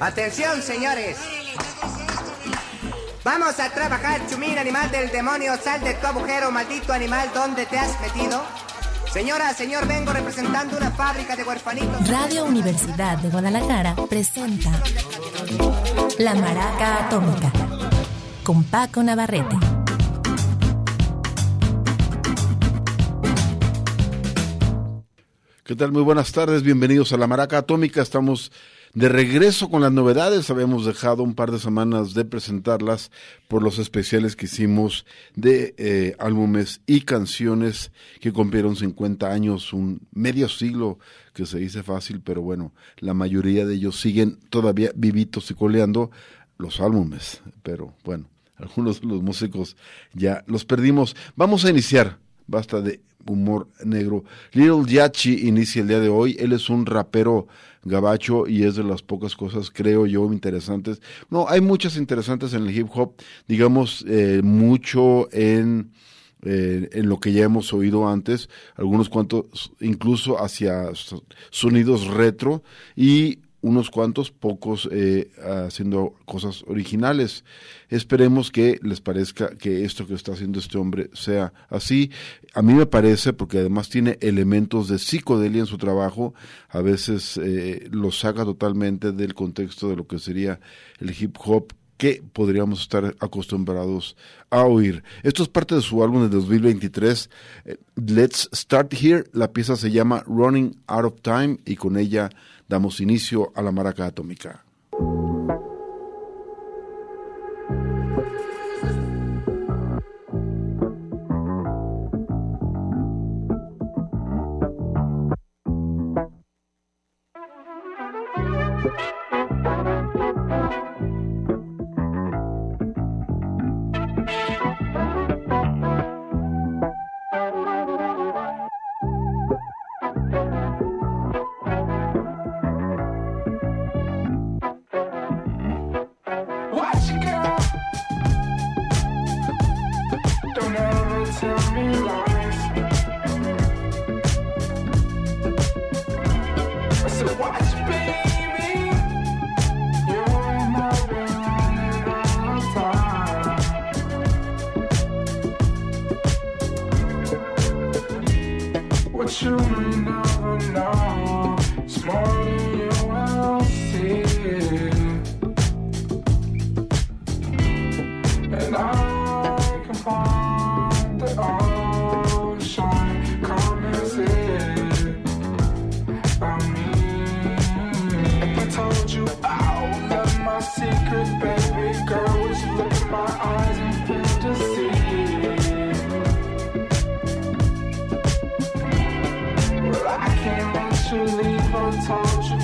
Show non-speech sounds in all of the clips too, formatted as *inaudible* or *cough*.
Atención, señores. Vamos a trabajar, chumín, animal del demonio. Sal de tu agujero, maldito animal, ¿dónde te has metido? Señora, señor, vengo representando una fábrica de huerfanitos. Radio Universidad de Guadalajara presenta La Maraca Atómica con Paco Navarrete. ¿Qué tal? Muy buenas tardes, bienvenidos a La Maraca Atómica. Estamos de regreso con las novedades. Habíamos dejado un par de semanas de presentarlas por los especiales que hicimos de eh, álbumes y canciones que cumplieron 50 años, un medio siglo que se dice fácil, pero bueno, la mayoría de ellos siguen todavía vivitos y coleando los álbumes, pero bueno, *laughs* algunos de los músicos ya los perdimos. Vamos a iniciar, basta de humor negro. Little Yachi inicia el día de hoy. Él es un rapero gabacho y es de las pocas cosas, creo yo, interesantes. No, hay muchas interesantes en el hip hop, digamos, eh, mucho en, eh, en lo que ya hemos oído antes, algunos cuantos incluso hacia sonidos retro y unos cuantos pocos eh, haciendo cosas originales. Esperemos que les parezca que esto que está haciendo este hombre sea así. A mí me parece, porque además tiene elementos de psicodelia en su trabajo, a veces eh, lo saca totalmente del contexto de lo que sería el hip hop que podríamos estar acostumbrados a oír. Esto es parte de su álbum de 2023, eh, Let's Start Here. La pieza se llama Running Out of Time y con ella damos inicio a la maraca atómica. told you.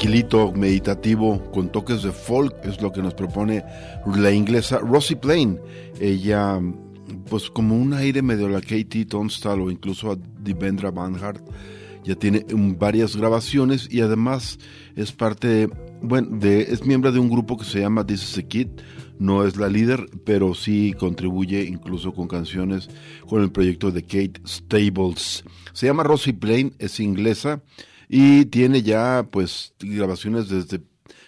Tranquilito, meditativo, con toques de folk, es lo que nos propone la inglesa Rosie Plain. Ella, pues como un aire medio a la Katie Tunstall o incluso a Devendra Banhart, ya tiene varias grabaciones y además es parte, de, bueno, de, es miembro de un grupo que se llama This is a Kid. No es la líder, pero sí contribuye incluso con canciones con el proyecto de Kate Stables. Se llama Rosie Plain, es inglesa y tiene ya pues grabaciones desde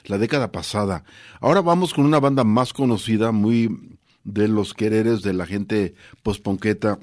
la década pasada. Ahora vamos con una banda más conocida, muy de los quereres de la gente posponqueta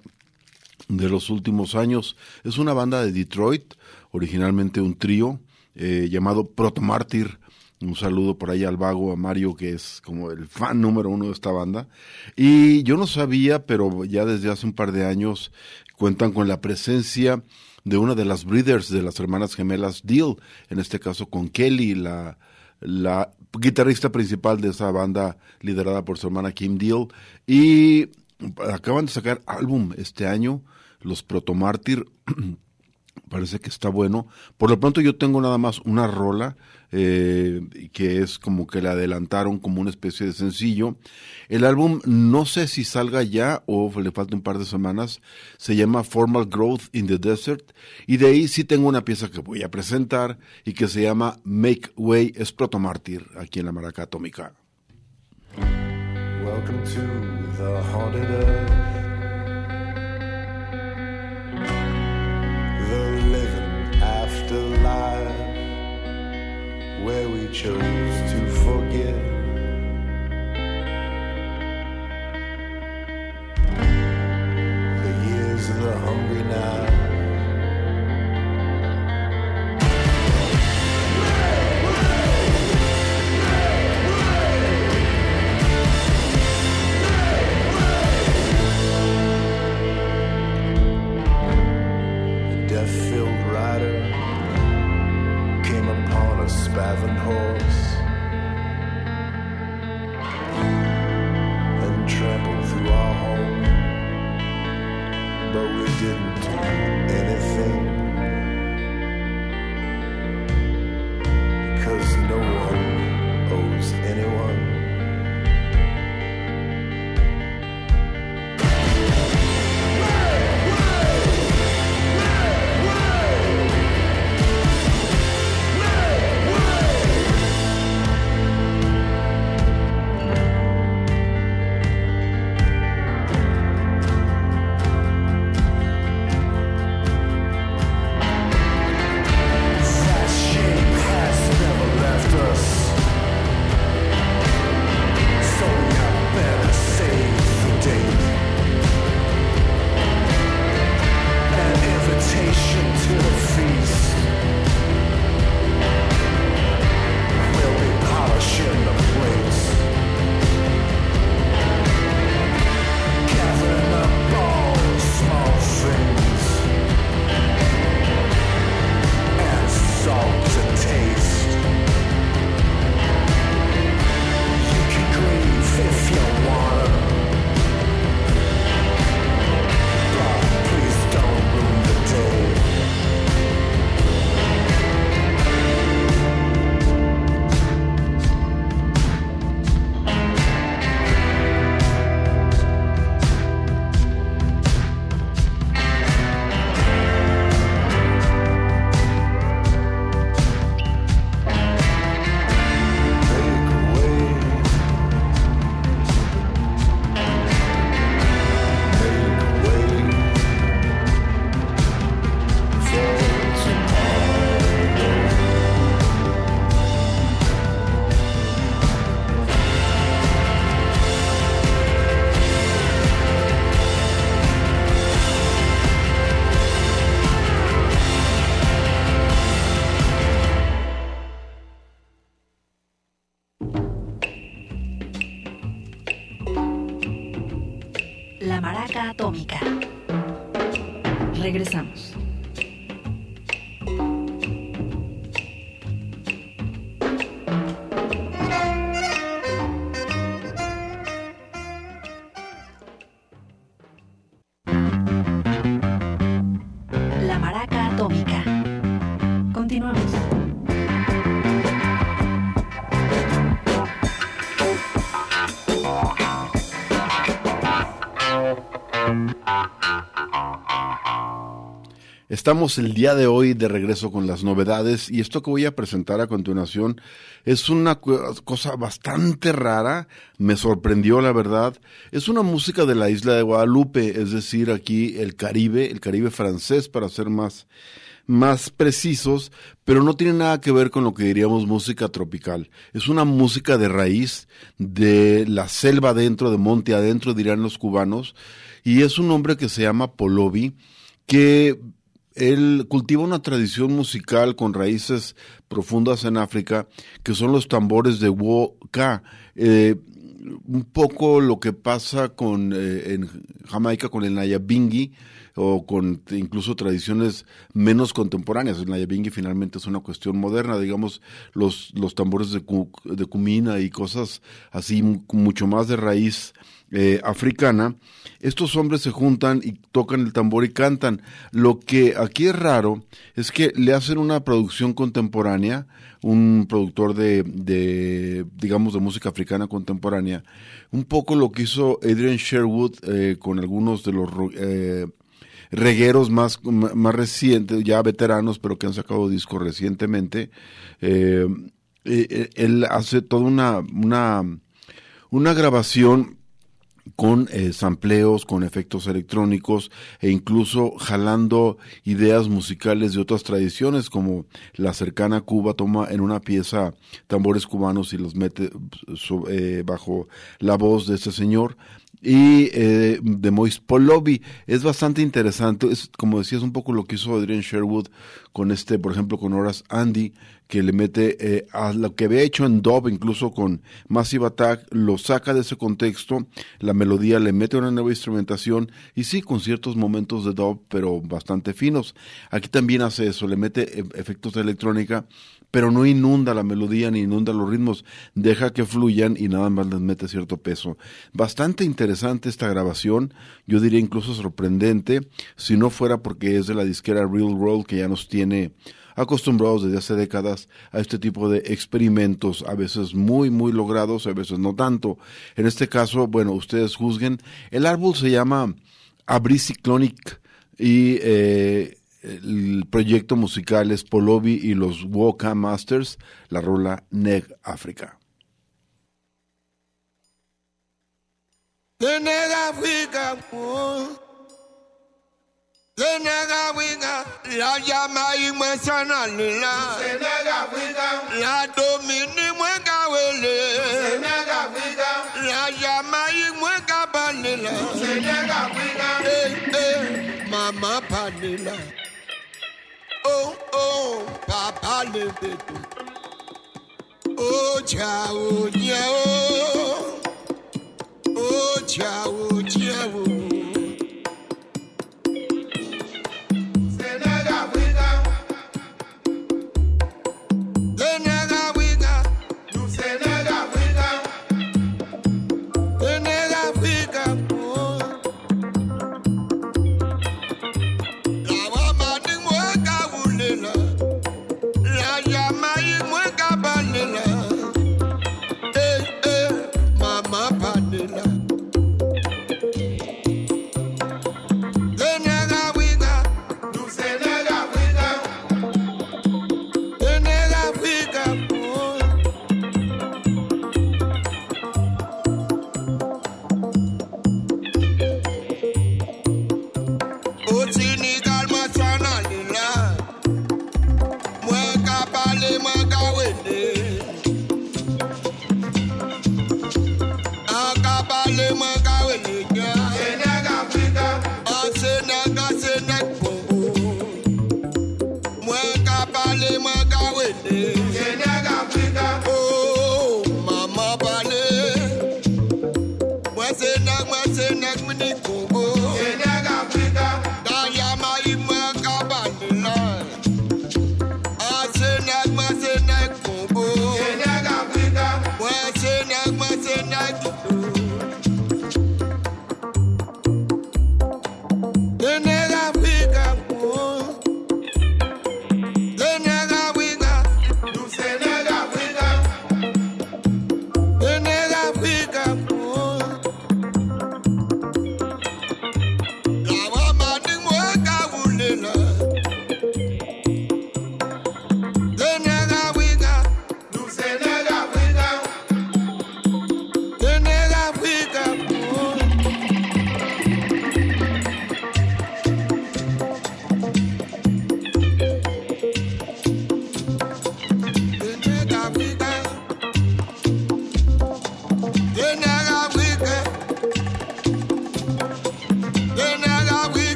de los últimos años. Es una banda de Detroit, originalmente un trío eh, llamado Protomártir. Un saludo por ahí al vago, a Mario, que es como el fan número uno de esta banda. Y yo no sabía, pero ya desde hace un par de años cuentan con la presencia de una de las breeders de las hermanas gemelas Deal, en este caso con Kelly, la, la guitarrista principal de esa banda liderada por su hermana Kim Deal. Y acaban de sacar álbum este año, los Protomártir. *clears throat* Parece que está bueno. Por lo pronto yo tengo nada más una rola eh, que es como que le adelantaron como una especie de sencillo. El álbum no sé si salga ya o le falta un par de semanas. Se llama Formal Growth in the Desert y de ahí sí tengo una pieza que voy a presentar y que se llama Make Way es Protomártir aquí en la Maraca Atómica. Welcome to the haunted earth. where we chose to forget The years of the hungry night. Spavin horse and trampled through our home, but we didn't. Atómica. Regresamos. Estamos el día de hoy de regreso con las novedades y esto que voy a presentar a continuación es una cosa bastante rara, me sorprendió la verdad. Es una música de la isla de Guadalupe, es decir, aquí el Caribe, el Caribe francés para ser más más precisos, pero no tiene nada que ver con lo que diríamos música tropical. Es una música de raíz, de la selva adentro, de monte adentro, dirían los cubanos, y es un hombre que se llama Polovi, que él cultiva una tradición musical con raíces profundas en África, que son los tambores de Woka. Eh, un poco lo que pasa con eh, en Jamaica con el Nayabingi o con incluso tradiciones menos contemporáneas. El Nayabingi finalmente es una cuestión moderna, digamos, los, los tambores de, cu- cumina y cosas así mu- mucho más de raíz eh, africana. Estos hombres se juntan y tocan el tambor y cantan. Lo que aquí es raro es que le hacen una producción contemporánea, un productor de, de digamos, de música africana contemporánea, un poco lo que hizo Adrian Sherwood eh, con algunos de los eh, regueros más, más recientes, ya veteranos, pero que han sacado discos recientemente. Eh, eh, él hace toda una, una, una grabación con eh, sampleos, con efectos electrónicos e incluso jalando ideas musicales de otras tradiciones como la cercana Cuba toma en una pieza tambores cubanos y los mete eh, bajo la voz de este señor y eh, de Mois Polovi es bastante interesante es como decías un poco lo que hizo Adrian Sherwood con este por ejemplo con Horace Andy que le mete eh, a lo que había hecho en Dove, incluso con Massive Attack, lo saca de ese contexto, la melodía le mete una nueva instrumentación y sí, con ciertos momentos de Dove, pero bastante finos. Aquí también hace eso, le mete eh, efectos de electrónica, pero no inunda la melodía ni inunda los ritmos, deja que fluyan y nada más les mete cierto peso. Bastante interesante esta grabación, yo diría incluso sorprendente, si no fuera porque es de la disquera Real World que ya nos tiene acostumbrados desde hace décadas a este tipo de experimentos, a veces muy, muy logrados, a veces no tanto. En este caso, bueno, ustedes juzguen. El árbol se llama Abriciclonic y eh, proyecto musical es Polovi y los Woka Masters, la rola Neg África. La llama y muestra la. La domini mueca huele. Tenega Africa, la llama y mueca panela. Eh, eh, mama panela. bàbá lè dètò. oh ò jẹ́ o, ọjà ò. name of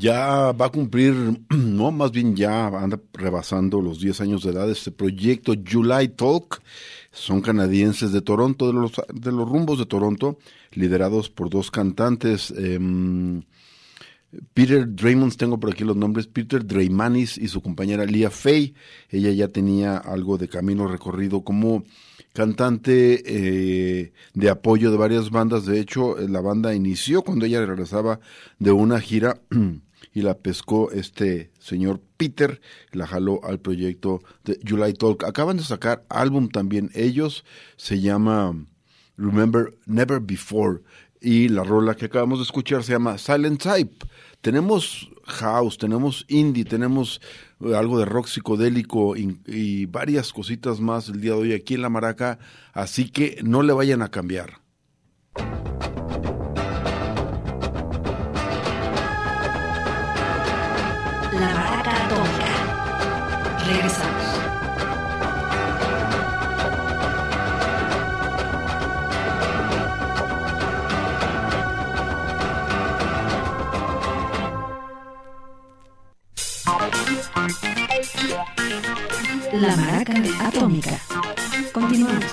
Ya va a cumplir, *clears throat* no, más bien ya anda rebasando los 10 años de edad este proyecto July Talk. Son canadienses de Toronto, de los, de los rumbos de Toronto, liderados por dos cantantes. em, Peter Draymonds, tengo por aquí los nombres, Peter Draymanis y su compañera Lia Fay. Ella ya tenía algo de camino recorrido como cantante eh, de apoyo de varias bandas. De hecho, eh, la banda inició cuando ella regresaba de una gira *clears throat* y la pescó este señor Peter, la jaló al proyecto de July Talk. Acaban de sacar álbum también ellos, se llama Remember Never Before. Y la rola que acabamos de escuchar se llama Silent Type. Tenemos house, tenemos indie, tenemos eh, algo de rock psicodélico y, y varias cositas más el día de hoy aquí en La Maraca. Así que no le vayan a cambiar. Regresamos. La Maraca Atómica. Continuamos.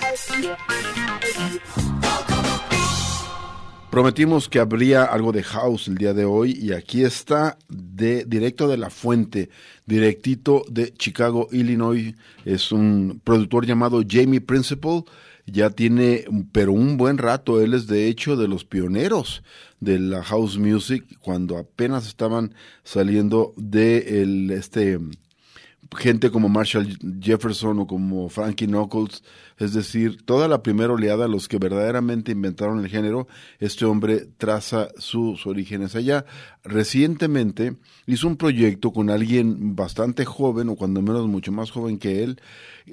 Prometimos que habría algo de house el día de hoy y aquí está de directo de la fuente, directito de Chicago, Illinois. Es un productor llamado Jamie Principal. Ya tiene, pero un buen rato. Él es de hecho de los pioneros de la house music cuando apenas estaban saliendo de el, este gente como Marshall Jefferson o como Frankie Knuckles, es decir, toda la primera oleada, los que verdaderamente inventaron el género, este hombre traza sus orígenes allá. Recientemente hizo un proyecto con alguien bastante joven, o cuando menos mucho más joven que él,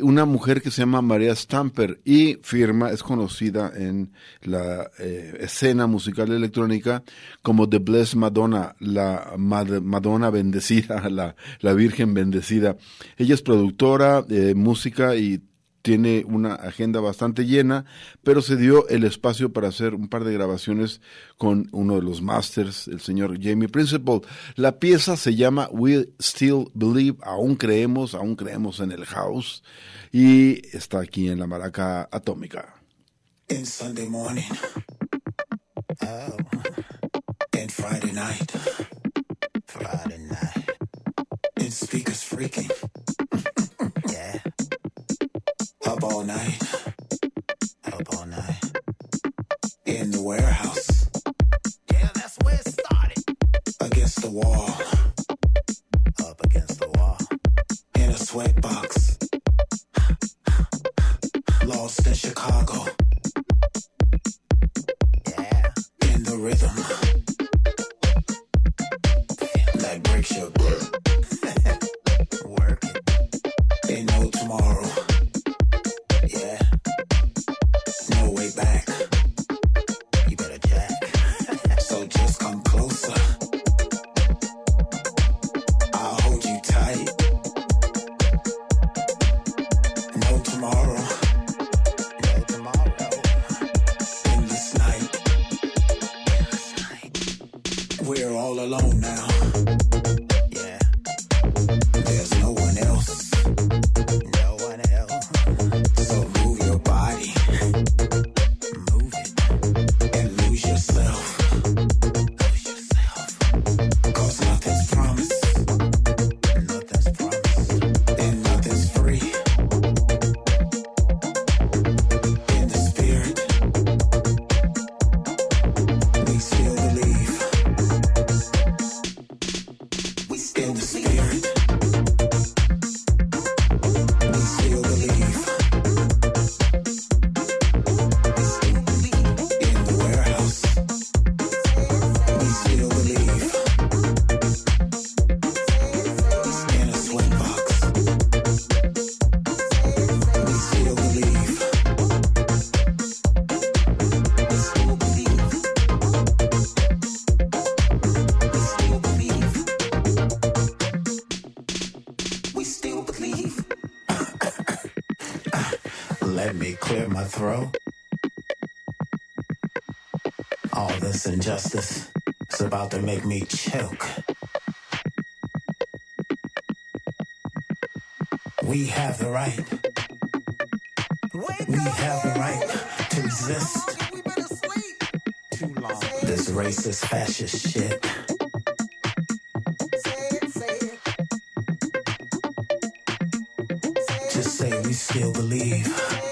una mujer que se llama María Stamper y firma, es conocida en la eh, escena musical electrónica como The Blessed Madonna, la Mad- Madonna bendecida, *laughs* la, la Virgen bendecida. Ella es productora de música y tiene una agenda bastante llena, pero se dio el espacio para hacer un par de grabaciones con uno de los masters, el señor Jamie Principal. La pieza se llama We Still Believe, aún creemos, aún creemos en el house, y está aquí en la maraca atómica. Sunday morning. Oh. Friday night. Friday night. And speakers freaking. yeah. Up all night. Up all night. In the warehouse. Yeah, that's where it started. Against the wall. Up against the wall. In a sweatbox. Lost in Chicago. Let me clear my throat. All this injustice is about to make me choke. We have the right. We have the right to long. This racist, fascist shit. Just say we still believe.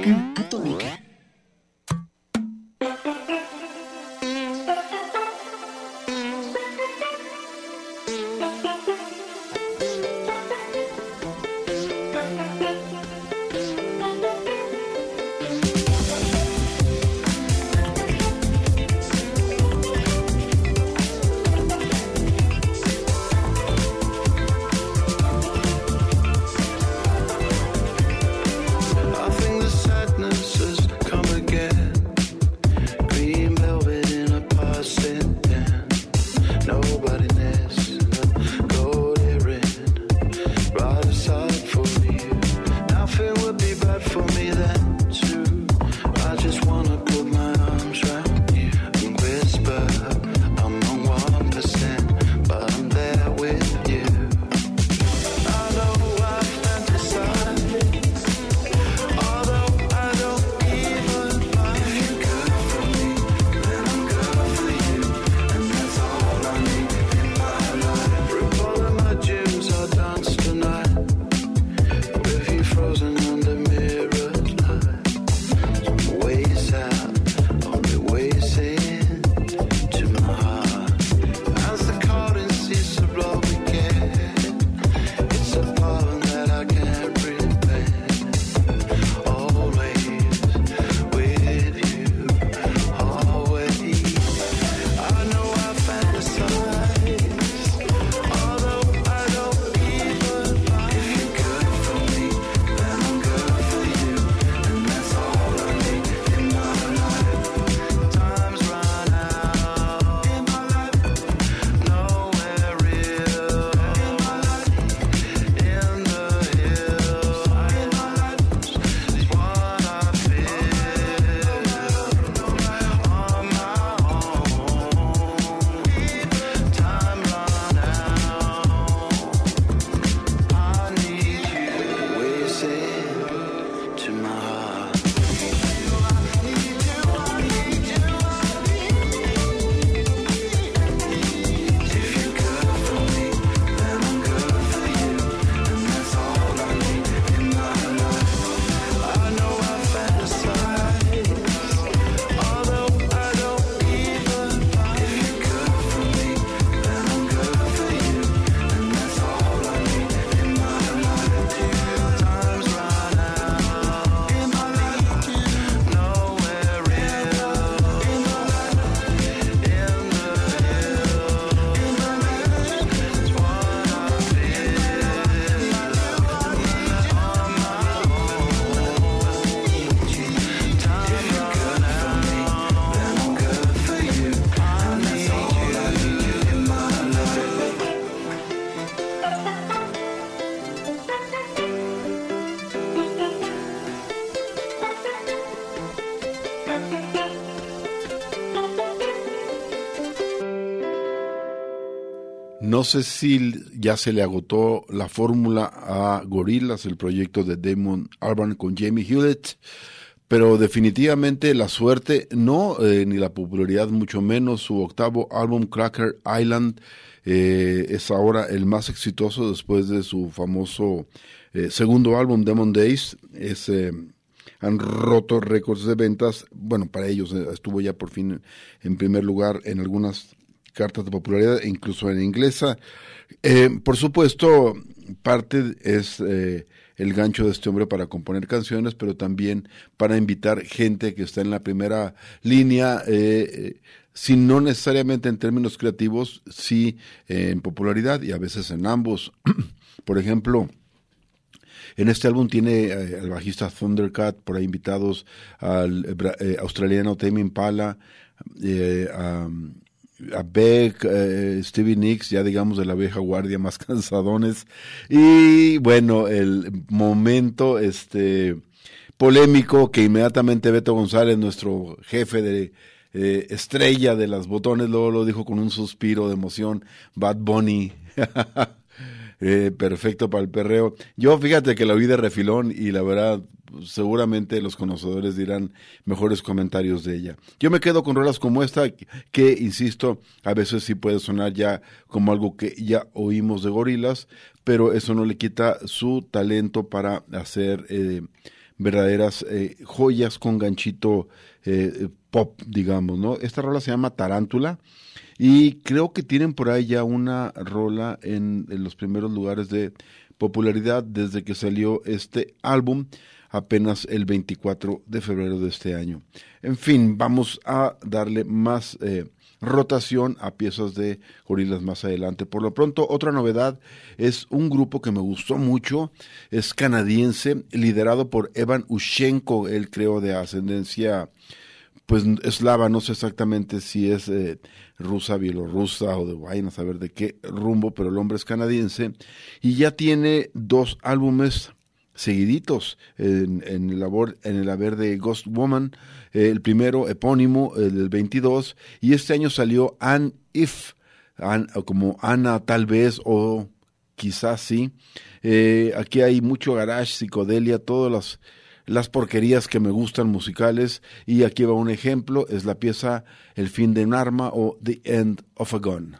Believe. La Maraca Atómica. No sé si ya se le agotó la fórmula a Gorillaz, el proyecto de Damon Albarn con Jamie Hewlett, pero definitivamente la suerte no, eh, ni la popularidad mucho menos. Su octavo álbum, Cracker Island, eh, es ahora el más exitoso después de su famoso eh, segundo álbum, Demon Days. Es, han roto récords de ventas. Bueno, para ellos estuvo ya por fin en primer lugar en algunas cartas de popularidad, incluso en inglesa. Eh, por supuesto, parte es eh, el gancho de este hombre para componer canciones, pero también para invitar gente que está en la primera línea, eh, si no necesariamente en términos creativos, sí en popularidad y a veces en ambos. *clears throat* por ejemplo, en este álbum tiene al bajista Thundercat, por ahí invitados al australiano Tame Impala, a, a Beck, eh, Stevie Nicks, ya digamos de la vieja guardia más *laughs* cansadones. Y bueno, el momento este polémico que inmediatamente Beto González, nuestro jefe de eh, estrella de las botones, luego lo dijo con un suspiro de emoción, Bad Bunny. *laughs* Eh, perfecto para el perreo. Yo fíjate que la oí de refilón y la verdad seguramente los conocedores dirán mejores comentarios de ella. Yo me quedo con rolas como esta que, insisto, a veces sí puede sonar ya como algo que ya oímos de gorilas, pero eso no le quita su talento para hacer eh, verdaderas eh, joyas con ganchito eh, pop, digamos, ¿no? Esta rola se llama Tarántula. Y creo que tienen por ahí ya una rola en, en los primeros lugares de popularidad desde que salió este álbum apenas el 24 de febrero de este año. En fin, vamos a darle más eh, rotación a piezas de gorilas más adelante. Por lo pronto, otra novedad es un grupo que me gustó mucho, es canadiense, liderado por Evan Ushenko, él creo de ascendencia pues eslava, no sé exactamente si es eh, rusa, bielorrusa o de vayan a saber de qué rumbo, pero el hombre es canadiense y ya tiene dos álbumes seguiditos en, en el labor, en el haber de Ghost Woman, eh, el primero epónimo, el del 22, y este año salió Ann If, como Ana tal vez o quizás sí. Eh, aquí hay mucho garage, psicodelia, todas las las porquerías que me gustan musicales y aquí va un ejemplo, es la pieza El fin de un arma o The End of a Gun.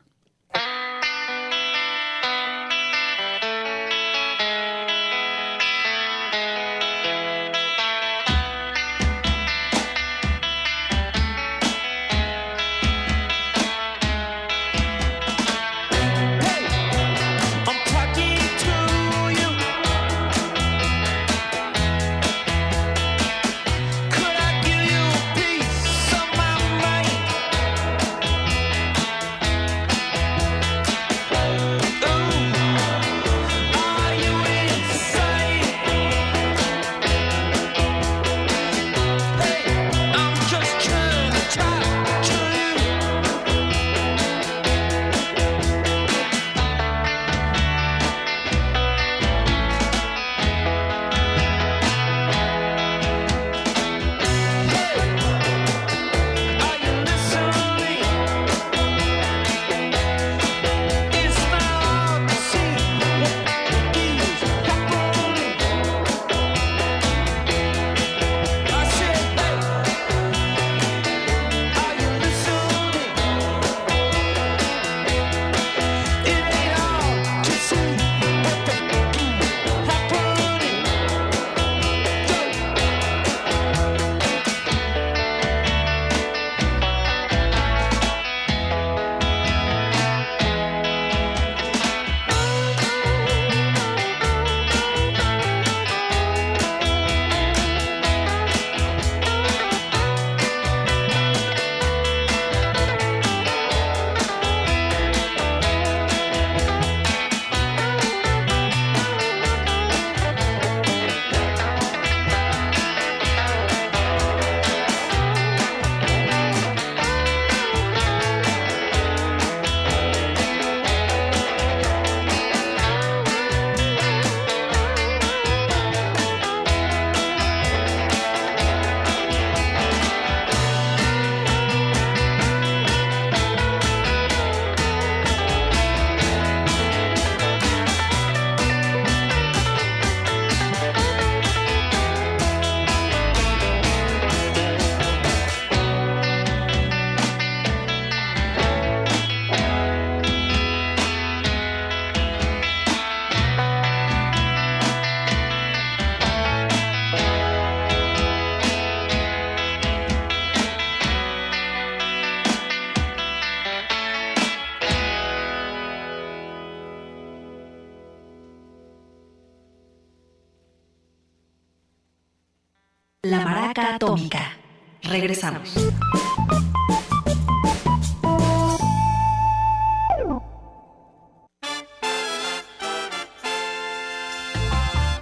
Regresamos.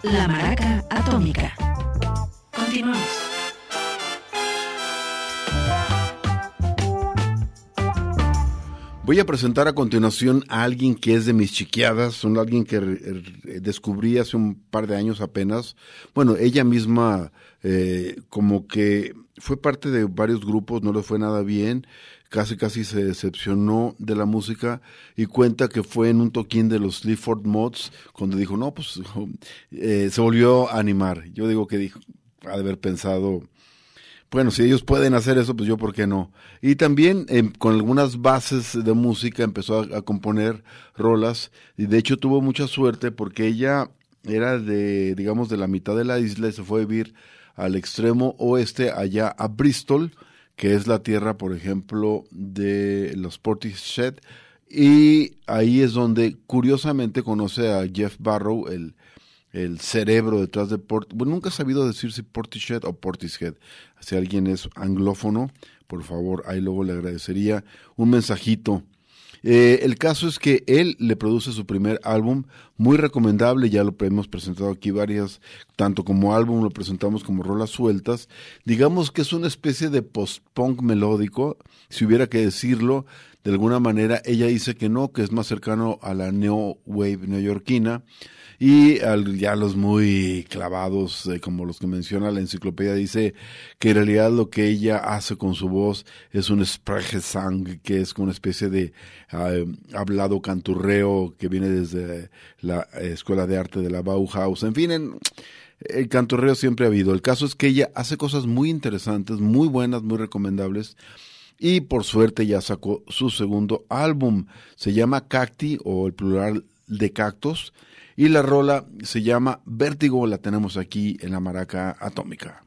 La Maraca Atómica. Continuamos. Voy a presentar a continuación a alguien que es de mis chiquiadas, un alguien que descubrí hace un par de años apenas. Bueno, ella misma eh, como que fue parte de varios grupos, no le fue nada bien, casi casi se decepcionó de la música y cuenta que fue en un toquín de los Sleaford Mods cuando dijo, no, pues *laughs* eh, se volvió a animar. Yo digo que dijo, ha de haber pensado, bueno, si ellos pueden hacer eso, pues yo por qué no. Y también eh, con algunas bases de música empezó a, a, componer rolas y de hecho tuvo mucha suerte porque ella era de, digamos, de la mitad de la isla y se fue a vivir al extremo oeste, allá a Bristol, que es la tierra, por ejemplo, de los Portishead. Y ahí es donde curiosamente conoce a Jeff Barrow, el, el cerebro detrás de Port bueno, nunca he sabido decir si Portishead o Portishead. Si alguien es anglófono, por favor, ahí luego le agradecería un mensajito. Eh, el caso es que él le produce su primer álbum, muy recomendable, ya lo hemos presentado aquí varias, tanto como álbum lo presentamos como rolas sueltas. Digamos que es una especie de post-punk melódico, si hubiera que decirlo, de alguna manera ella dice que no, que es más cercano a la neo wave neoyorquina y al, ya los muy clavados, eh, como los que menciona la enciclopedia, dice que en realidad lo que ella hace con su voz es un Sprechgesang, que es una especie de uh, hablado canturreo que viene desde la Escuela de Arte de la Bauhaus. En fin, el canturreo siempre ha habido. El caso es que ella hace cosas muy interesantes, muy buenas, muy recomendables. Y por suerte ya sacó su segundo álbum. Se llama Cacti o el plural de cactos. Y la rola se llama Vértigo, la tenemos aquí en la maraca atómica.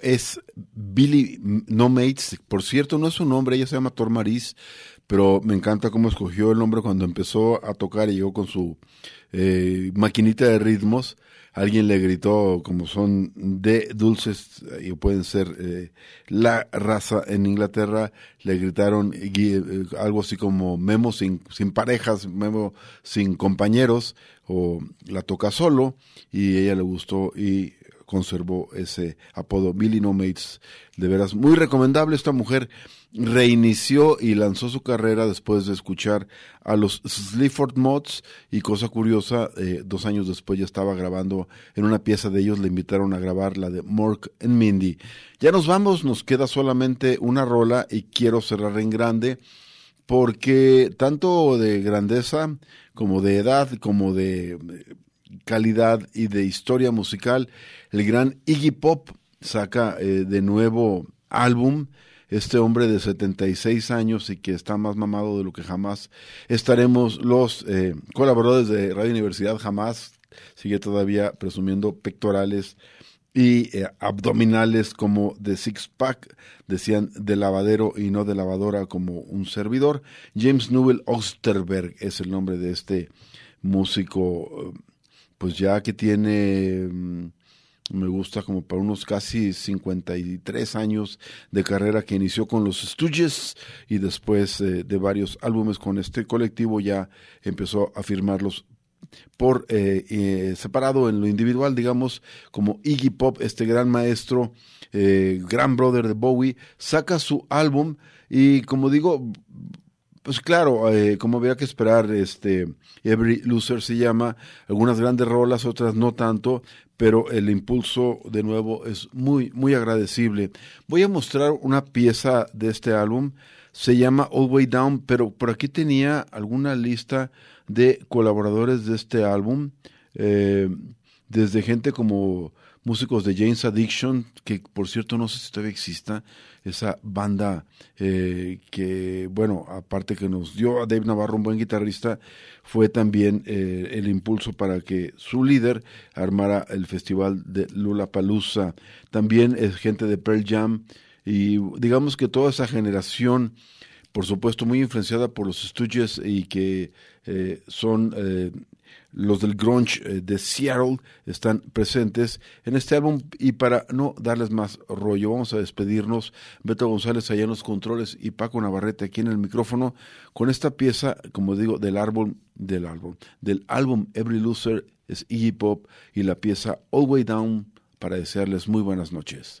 Es Billy No Mates. Por cierto, no es su nombre, ella se llama Tor Maris, pero me encanta cómo escogió el nombre cuando empezó a tocar y llegó con su eh, maquinita de ritmos. Alguien le gritó, como son de dulces y pueden ser eh, la raza en Inglaterra, le gritaron eh, algo así como Memo sin, sin parejas, Memo sin compañeros, o la toca solo, y ella le gustó y conservó ese apodo Billy No Mates. De veras, muy recomendable esta mujer. Reinició y lanzó su carrera después de escuchar a los Sleaford Mods y cosa curiosa, eh, dos años después ya estaba grabando en una pieza de ellos, le invitaron a grabar la de Mork and Mindy. Ya nos vamos, nos queda solamente una rola y quiero cerrar en grande porque tanto de grandeza como de edad, como de eh, calidad y de historia musical, el gran Iggy Pop saca eh, de nuevo álbum. Este hombre de 76 años y que está más mamado de lo que jamás estaremos los eh, colaboradores de Radio Universidad jamás sigue todavía presumiendo pectorales y eh, abdominales como de six pack, decían de lavadero y no de lavadora como un servidor. James Newell Osterberg es el nombre de este músico, pues ya que tiene, mm, me gusta como para unos casi 53 años de carrera que inició con los Stooges y después eh, de varios álbumes con este colectivo ya empezó a firmarlos por eh, eh, separado en lo individual, digamos, como Iggy Pop, este gran maestro, eh, gran brother de Bowie, saca su álbum y como digo, pues claro, eh, como había que esperar, este Every Loser se llama, algunas grandes rolas, otras no tanto, pero el impulso de nuevo es muy, muy agradecible. Voy a mostrar una pieza de este álbum, se llama All Way Down, pero por aquí tenía alguna lista de colaboradores de este álbum, eh, desde gente como músicos de James Addiction, que por cierto no sé si todavía exista, esa banda eh, que, bueno, aparte que nos dio a Dave Navarro un buen guitarrista, fue también eh, el impulso para que su líder armara el festival de Lollapalooza. También es gente de Pearl Jam y digamos que toda esa generación por supuesto muy influenciada por los Stooges y que eh, son eh, los del grunge eh, de Seattle están presentes en este álbum. Y para no darles más rollo vamos a despedirnos. Beto González allá en los controles y Paco Navarrete aquí en el micrófono con esta pieza como digo del álbum del álbum del álbum Every Loser es Iggy Pop y la pieza All Way Down para desearles muy buenas noches.